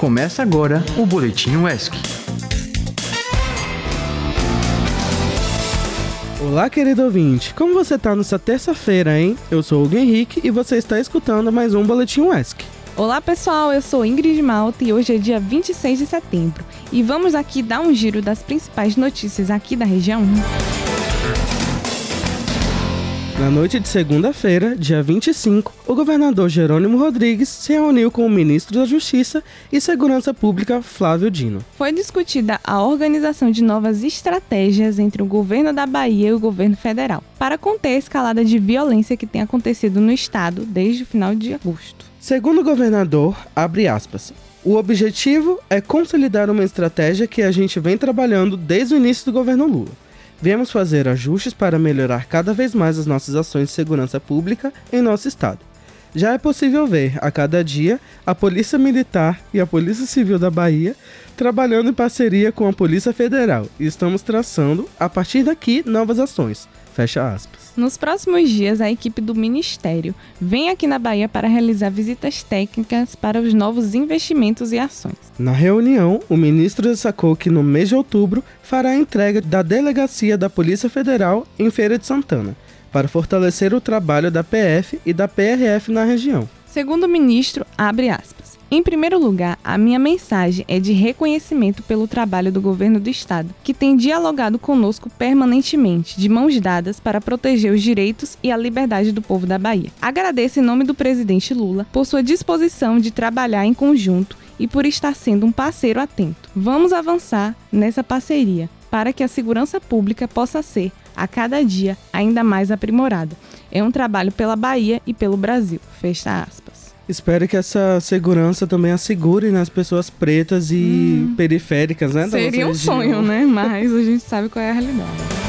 Começa agora o Boletim UESC. Olá, querido ouvinte. Como você tá nessa terça-feira, hein? Eu sou o Hugo Henrique e você está escutando mais um Boletim UESC. Olá, pessoal. Eu sou Ingrid Malta e hoje é dia 26 de setembro. E vamos aqui dar um giro das principais notícias aqui da região. Na noite de segunda-feira, dia 25, o governador Jerônimo Rodrigues se reuniu com o ministro da Justiça e Segurança Pública, Flávio Dino. Foi discutida a organização de novas estratégias entre o governo da Bahia e o governo federal, para conter a escalada de violência que tem acontecido no estado desde o final de agosto. Segundo o governador, abre aspas, o objetivo é consolidar uma estratégia que a gente vem trabalhando desde o início do governo Lula Viemos fazer ajustes para melhorar cada vez mais as nossas ações de segurança pública em nosso estado. Já é possível ver, a cada dia, a Polícia Militar e a Polícia Civil da Bahia trabalhando em parceria com a Polícia Federal e estamos traçando, a partir daqui, novas ações. Fecha aspas. Nos próximos dias, a equipe do Ministério vem aqui na Bahia para realizar visitas técnicas para os novos investimentos e ações. Na reunião, o ministro destacou que no mês de outubro fará a entrega da delegacia da Polícia Federal em Feira de Santana, para fortalecer o trabalho da PF e da PRF na região. Segundo o ministro, abre aspas. Em primeiro lugar, a minha mensagem é de reconhecimento pelo trabalho do governo do estado, que tem dialogado conosco permanentemente, de mãos dadas, para proteger os direitos e a liberdade do povo da Bahia. Agradeço em nome do presidente Lula por sua disposição de trabalhar em conjunto e por estar sendo um parceiro atento. Vamos avançar nessa parceria para que a segurança pública possa ser, a cada dia, ainda mais aprimorada. É um trabalho pela Bahia e pelo Brasil. Fecha aspas. Espero que essa segurança também assegure nas né, pessoas pretas e hum. periféricas, né? Seria um sonho, né? Mas a gente sabe qual é a realidade.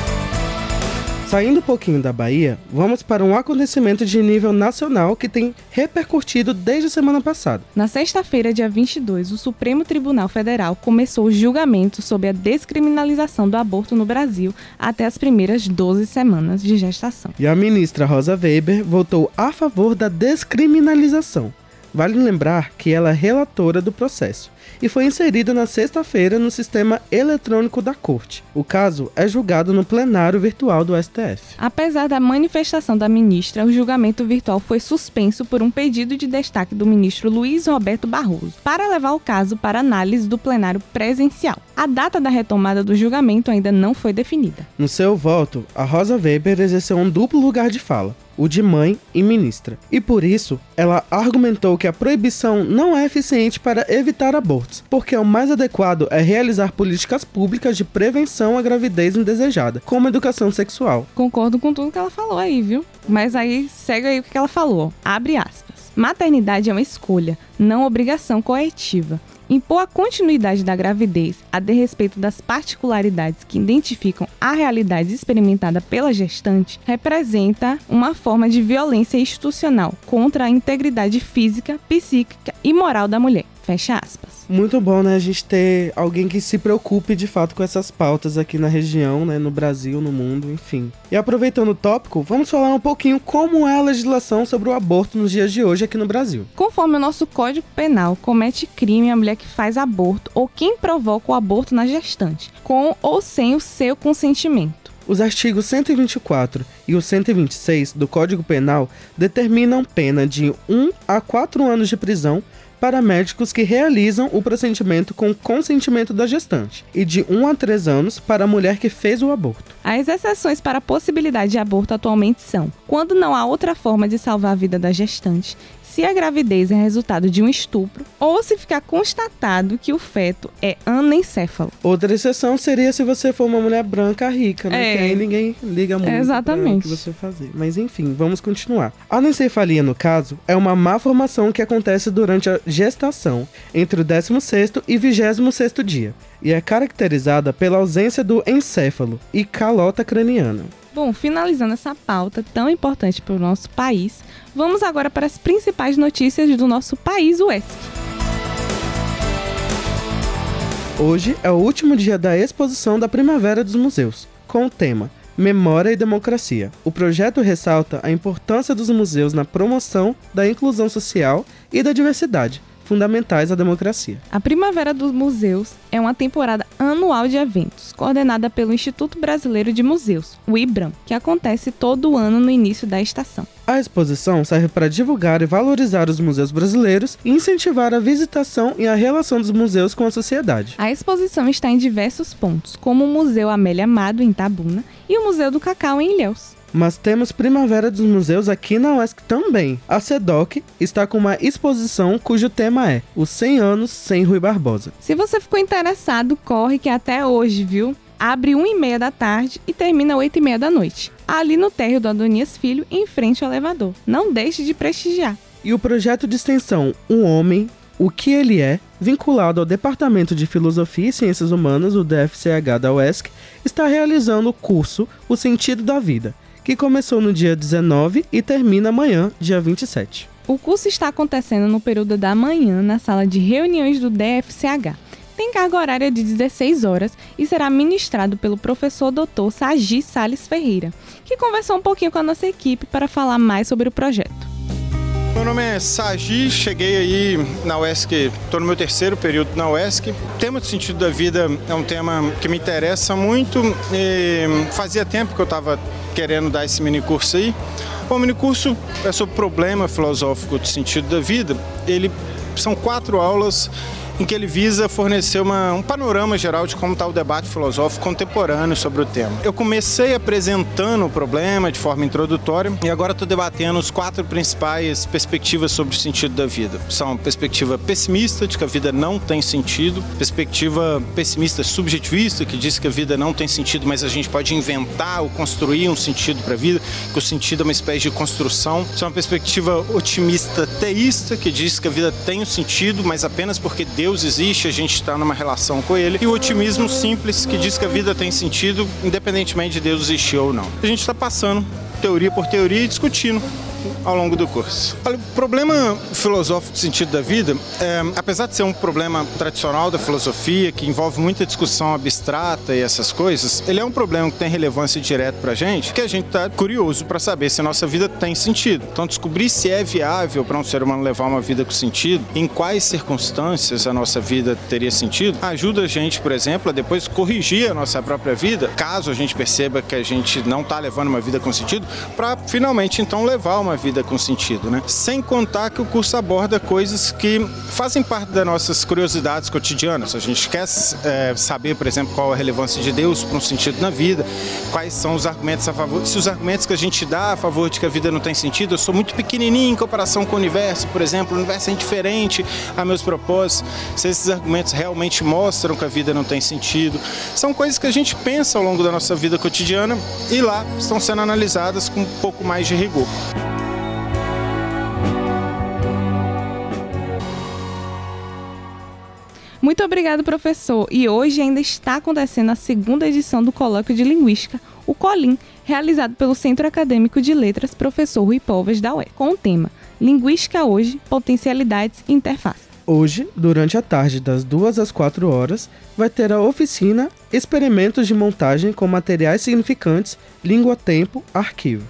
Saindo um pouquinho da Bahia, vamos para um acontecimento de nível nacional que tem repercutido desde a semana passada. Na sexta-feira, dia 22, o Supremo Tribunal Federal começou o julgamento sobre a descriminalização do aborto no Brasil até as primeiras 12 semanas de gestação. E a ministra Rosa Weber votou a favor da descriminalização Vale lembrar que ela é relatora do processo e foi inserida na sexta-feira no sistema eletrônico da Corte. O caso é julgado no plenário virtual do STF. Apesar da manifestação da ministra, o julgamento virtual foi suspenso por um pedido de destaque do ministro Luiz Roberto Barroso para levar o caso para análise do plenário presencial. A data da retomada do julgamento ainda não foi definida. No seu voto, a Rosa Weber exerceu um duplo lugar de fala o de mãe e ministra. E por isso, ela argumentou que a proibição não é eficiente para evitar abortos, porque o mais adequado é realizar políticas públicas de prevenção à gravidez indesejada, como educação sexual. Concordo com tudo que ela falou aí, viu? Mas aí segue aí o que ela falou. Abre aspas. Maternidade é uma escolha, não obrigação coletiva. Impor a continuidade da gravidez a desrespeito das particularidades que identificam a realidade experimentada pela gestante representa uma forma de violência institucional contra a integridade física, psíquica e moral da mulher. Fecha aspas. Muito bom, né? A gente ter alguém que se preocupe de fato com essas pautas aqui na região, né? No Brasil, no mundo, enfim. E aproveitando o tópico, vamos falar um pouquinho como é a legislação sobre o aborto nos dias de hoje aqui no Brasil. Conforme o nosso Código Penal, comete crime a mulher que faz aborto ou quem provoca o aborto na gestante, com ou sem o seu consentimento. Os artigos 124 e o 126 do Código Penal determinam pena de 1 a 4 anos de prisão para médicos que realizam o procedimento com consentimento da gestante e de 1 a 3 anos para a mulher que fez o aborto. As exceções para a possibilidade de aborto atualmente são: quando não há outra forma de salvar a vida da gestante, se a gravidez é resultado de um estupro ou se ficar constatado que o feto é anencéfalo. Outra exceção seria se você for uma mulher branca rica, né? É. Que aí ninguém liga muito Exatamente. o que você fazer. Mas enfim, vamos continuar. A anencefalia, no caso, é uma malformação que acontece durante a gestação, entre o 16º e 26º dia, e é caracterizada pela ausência do encéfalo e calota craniana. Bom, finalizando essa pauta tão importante para o nosso país, vamos agora para as principais notícias do nosso país, o ESC. Hoje é o último dia da exposição da Primavera dos Museus, com o tema Memória e Democracia. O projeto ressalta a importância dos museus na promoção da inclusão social e da diversidade, fundamentais à democracia. A Primavera dos Museus é uma temporada anual de eventos, coordenada pelo Instituto Brasileiro de Museus, o IBRAM, que acontece todo ano no início da estação. A exposição serve para divulgar e valorizar os museus brasileiros e incentivar a visitação e a relação dos museus com a sociedade. A exposição está em diversos pontos, como o Museu Amélia Amado, em Tabuna, e o Museu do Cacau, em Ilhéus. Mas temos Primavera dos Museus aqui na UESC também. A SEDOC está com uma exposição cujo tema é Os 100 anos sem Rui Barbosa. Se você ficou interessado, corre que até hoje, viu? Abre 1 e meia da tarde e termina 8 e meia da noite. Ali no térreo do Adonias Filho, em frente ao elevador. Não deixe de prestigiar. E o projeto de extensão Um Homem, o que ele é, vinculado ao Departamento de Filosofia e Ciências Humanas, o DFCH da UESC, está realizando o curso O Sentido da Vida, que começou no dia 19 e termina amanhã, dia 27. O curso está acontecendo no período da manhã na sala de reuniões do DFCH. Tem carga horária de 16 horas e será ministrado pelo professor Dr. Sagi Sales Ferreira, que conversou um pouquinho com a nossa equipe para falar mais sobre o projeto. Meu nome é Sagi, cheguei aí na UESC, estou no meu terceiro período na UESC. O tema do sentido da vida é um tema que me interessa muito. fazia tempo que eu estava querendo dar esse mini curso aí. O mini curso é sobre problema filosófico do sentido da vida. Ele são quatro aulas em que ele visa fornecer uma, um panorama geral de como está o debate filosófico contemporâneo sobre o tema. Eu comecei apresentando o problema de forma introdutória e agora estou debatendo os quatro principais perspectivas sobre o sentido da vida. São perspectiva pessimista, de que a vida não tem sentido, perspectiva pessimista subjetivista, que diz que a vida não tem sentido, mas a gente pode inventar ou construir um sentido para a vida, que o sentido é uma espécie de construção. É uma perspectiva otimista teísta, que diz que a vida tem um sentido, mas apenas porque Deus Deus existe, a gente está numa relação com Ele, e o otimismo simples que diz que a vida tem sentido, independentemente de Deus existir ou não. A gente está passando teoria por teoria e discutindo ao longo do curso. O problema filosófico do sentido da vida, é, apesar de ser um problema tradicional da filosofia, que envolve muita discussão abstrata e essas coisas, ele é um problema que tem relevância direta para a gente, que a gente está curioso para saber se a nossa vida tem sentido. Então, descobrir se é viável para um ser humano levar uma vida com sentido, em quais circunstâncias a nossa vida teria sentido, ajuda a gente, por exemplo, a depois corrigir a nossa própria vida, caso a gente perceba que a gente não está levando uma vida com sentido, para finalmente então levar uma vida vida com sentido, né? Sem contar que o curso aborda coisas que fazem parte das nossas curiosidades cotidianas. A gente quer é, saber, por exemplo, qual a relevância de Deus para um sentido na vida, quais são os argumentos a favor, se os argumentos que a gente dá a favor de que a vida não tem sentido, eu sou muito pequenininho em comparação com o universo, por exemplo, o universo é indiferente a meus propósitos, se esses argumentos realmente mostram que a vida não tem sentido. São coisas que a gente pensa ao longo da nossa vida cotidiana e lá estão sendo analisadas com um pouco mais de rigor. Muito obrigado, professor. E hoje ainda está acontecendo a segunda edição do Colóquio de Linguística, o COLIM, realizado pelo Centro Acadêmico de Letras Professor Rui Povas da UE, com o tema Linguística hoje, potencialidades e interface. Hoje, durante a tarde, das 2 às 4 horas, vai ter a oficina Experimentos de Montagem com Materiais Significantes, Língua-Tempo, Arquivo,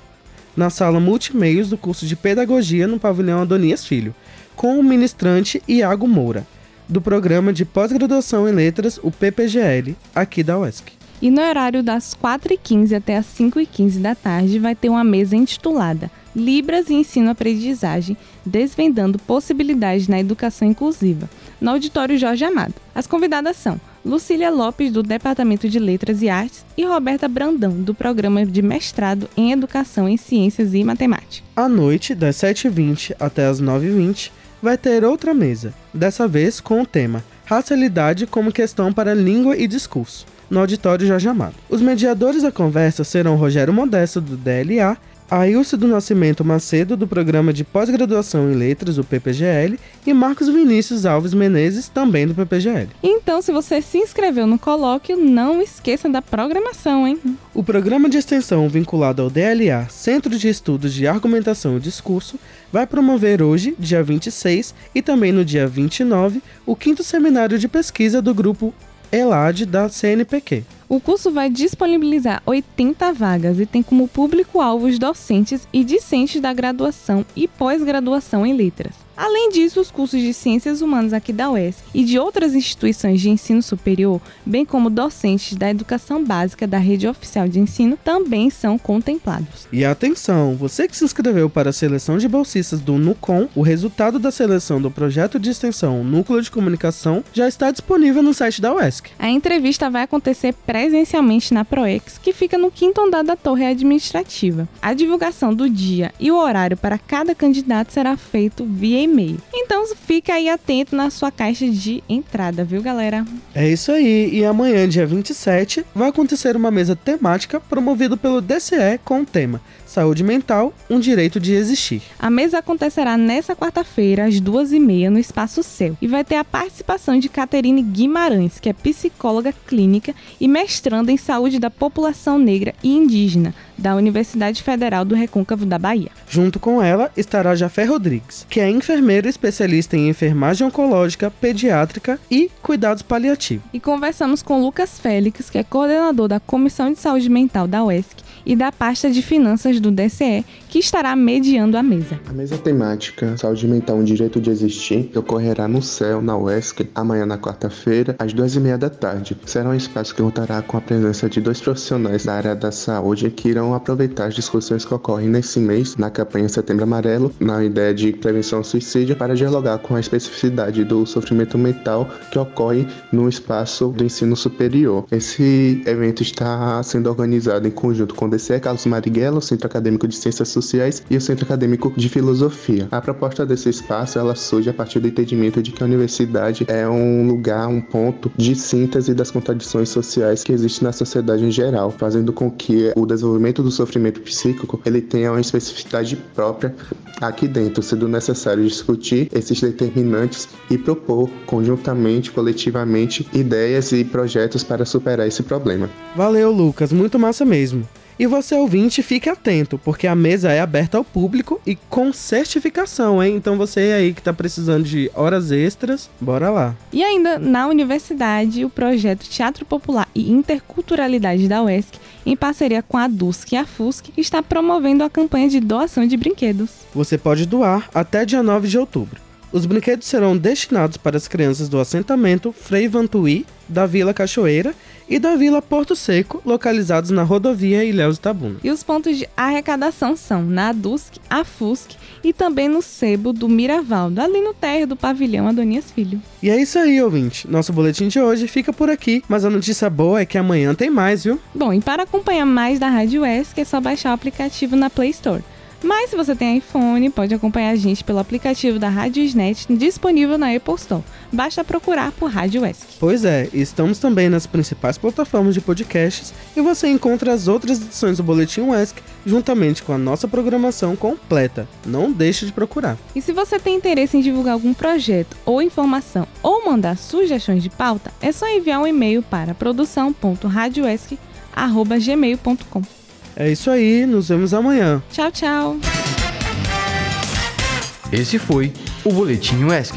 na sala Multimeios do curso de Pedagogia no pavilhão Adonias Filho, com o ministrante Iago Moura do programa de pós-graduação em letras, o PPGL, aqui da UESC. E no horário das 4h15 até as 5h15 da tarde vai ter uma mesa intitulada Libras e Ensino-Aprendizagem, desvendando possibilidades na educação inclusiva, no auditório Jorge Amado. As convidadas são Lucília Lopes, do Departamento de Letras e Artes, e Roberta Brandão, do Programa de Mestrado em Educação em Ciências e Matemática. À noite, das 7h20 até as 9h20, vai ter outra mesa, dessa vez com o tema Racialidade como questão para língua e discurso, no auditório Jorge Amado. Os mediadores da conversa serão Rogério Modesto, do DLA, Ailson do Nascimento Macedo, do Programa de Pós-Graduação em Letras, o PPGL, e Marcos Vinícius Alves Menezes, também do PPGL. Então, se você se inscreveu no colóquio, não esqueça da programação, hein? O programa de extensão vinculado ao DLA, Centro de Estudos de Argumentação e Discurso, vai promover hoje, dia 26, e também no dia 29, o quinto seminário de pesquisa do grupo ELAD da CNPq. O curso vai disponibilizar 80 vagas e tem como público-alvo os docentes e discentes da graduação e pós-graduação em letras. Além disso, os cursos de Ciências Humanas aqui da UESC e de outras instituições de ensino superior, bem como docentes da educação básica da rede oficial de ensino, também são contemplados. E atenção, você que se inscreveu para a seleção de bolsistas do NUCOM, o resultado da seleção do projeto de extensão Núcleo de Comunicação já está disponível no site da UESC. A entrevista vai acontecer presencialmente na ProEx, que fica no quinto andar da torre administrativa. A divulgação do dia e o horário para cada candidato será feito via e-mail. Então fica aí atento na sua caixa de entrada, viu, galera? É isso aí, e amanhã, dia 27, vai acontecer uma mesa temática promovida pelo DCE com o tema Saúde Mental, um Direito de Existir. A mesa acontecerá nesta quarta-feira, às duas e meia, no Espaço Céu, e vai ter a participação de Caterine Guimarães, que é psicóloga clínica e mestranda em saúde da população negra e indígena da Universidade Federal do Recôncavo da Bahia. Junto com ela estará Jafé Rodrigues, que é enfermeira especialista em enfermagem oncológica, pediátrica e cuidados paliativos. E conversamos com Lucas Félix, que é coordenador da Comissão de Saúde Mental da UESC e da pasta de finanças do DCE, que estará mediando a mesa. A mesa temática Saúde Mental um Direito de Existir ocorrerá no CEL, na UESC, amanhã na quarta-feira, às duas e meia da tarde. Será um espaço que contará com a presença de dois profissionais da área da saúde que irão aproveitar as discussões que ocorrem nesse mês na campanha Setembro Amarelo, na ideia de prevenção ao suicídio, para dialogar com a especificidade do sofrimento mental que ocorre no espaço do ensino superior. Esse evento está sendo organizado em conjunto com o DCE Carlos Marighella, Centro Acadêmico de Ciências Sociais e o Centro Acadêmico de Filosofia. A proposta desse espaço ela surge a partir do entendimento de que a universidade é um lugar, um ponto de síntese das contradições sociais que existem na sociedade em geral, fazendo com que o desenvolvimento do sofrimento psíquico ele tenha uma especificidade própria aqui dentro, sendo necessário discutir esses determinantes e propor conjuntamente, coletivamente, ideias e projetos para superar esse problema. Valeu, Lucas, muito massa mesmo. E você ouvinte, fique atento, porque a mesa é aberta ao público e com certificação, hein? Então você aí que tá precisando de horas extras, bora lá. E ainda na universidade, o projeto Teatro Popular e Interculturalidade da UESC, em parceria com a DUSC e a FUSC, está promovendo a campanha de doação de brinquedos. Você pode doar até dia 9 de outubro. Os brinquedos serão destinados para as crianças do assentamento Frei Vantuí, da Vila Cachoeira e da Vila Porto Seco, localizados na rodovia Ilhéus Itabuna. E os pontos de arrecadação são na ADUSC, a FUSC e também no Sebo do Miravaldo, ali no térreo do pavilhão Adonias Filho. E é isso aí, ouvinte. Nosso boletim de hoje fica por aqui, mas a notícia boa é que amanhã tem mais, viu? Bom, e para acompanhar mais da Rádio ESC é só baixar o aplicativo na Play Store. Mas se você tem iPhone, pode acompanhar a gente pelo aplicativo da Rádio Snet disponível na Apple Store. Basta procurar por Rádio ESC. Pois é, estamos também nas principais plataformas de podcasts e você encontra as outras edições do Boletim ESC juntamente com a nossa programação completa. Não deixe de procurar. E se você tem interesse em divulgar algum projeto ou informação ou mandar sugestões de pauta, é só enviar um e-mail para produção.radioesc.gmail.com. É isso aí, nos vemos amanhã. Tchau, tchau. Esse foi o Boletim UESC.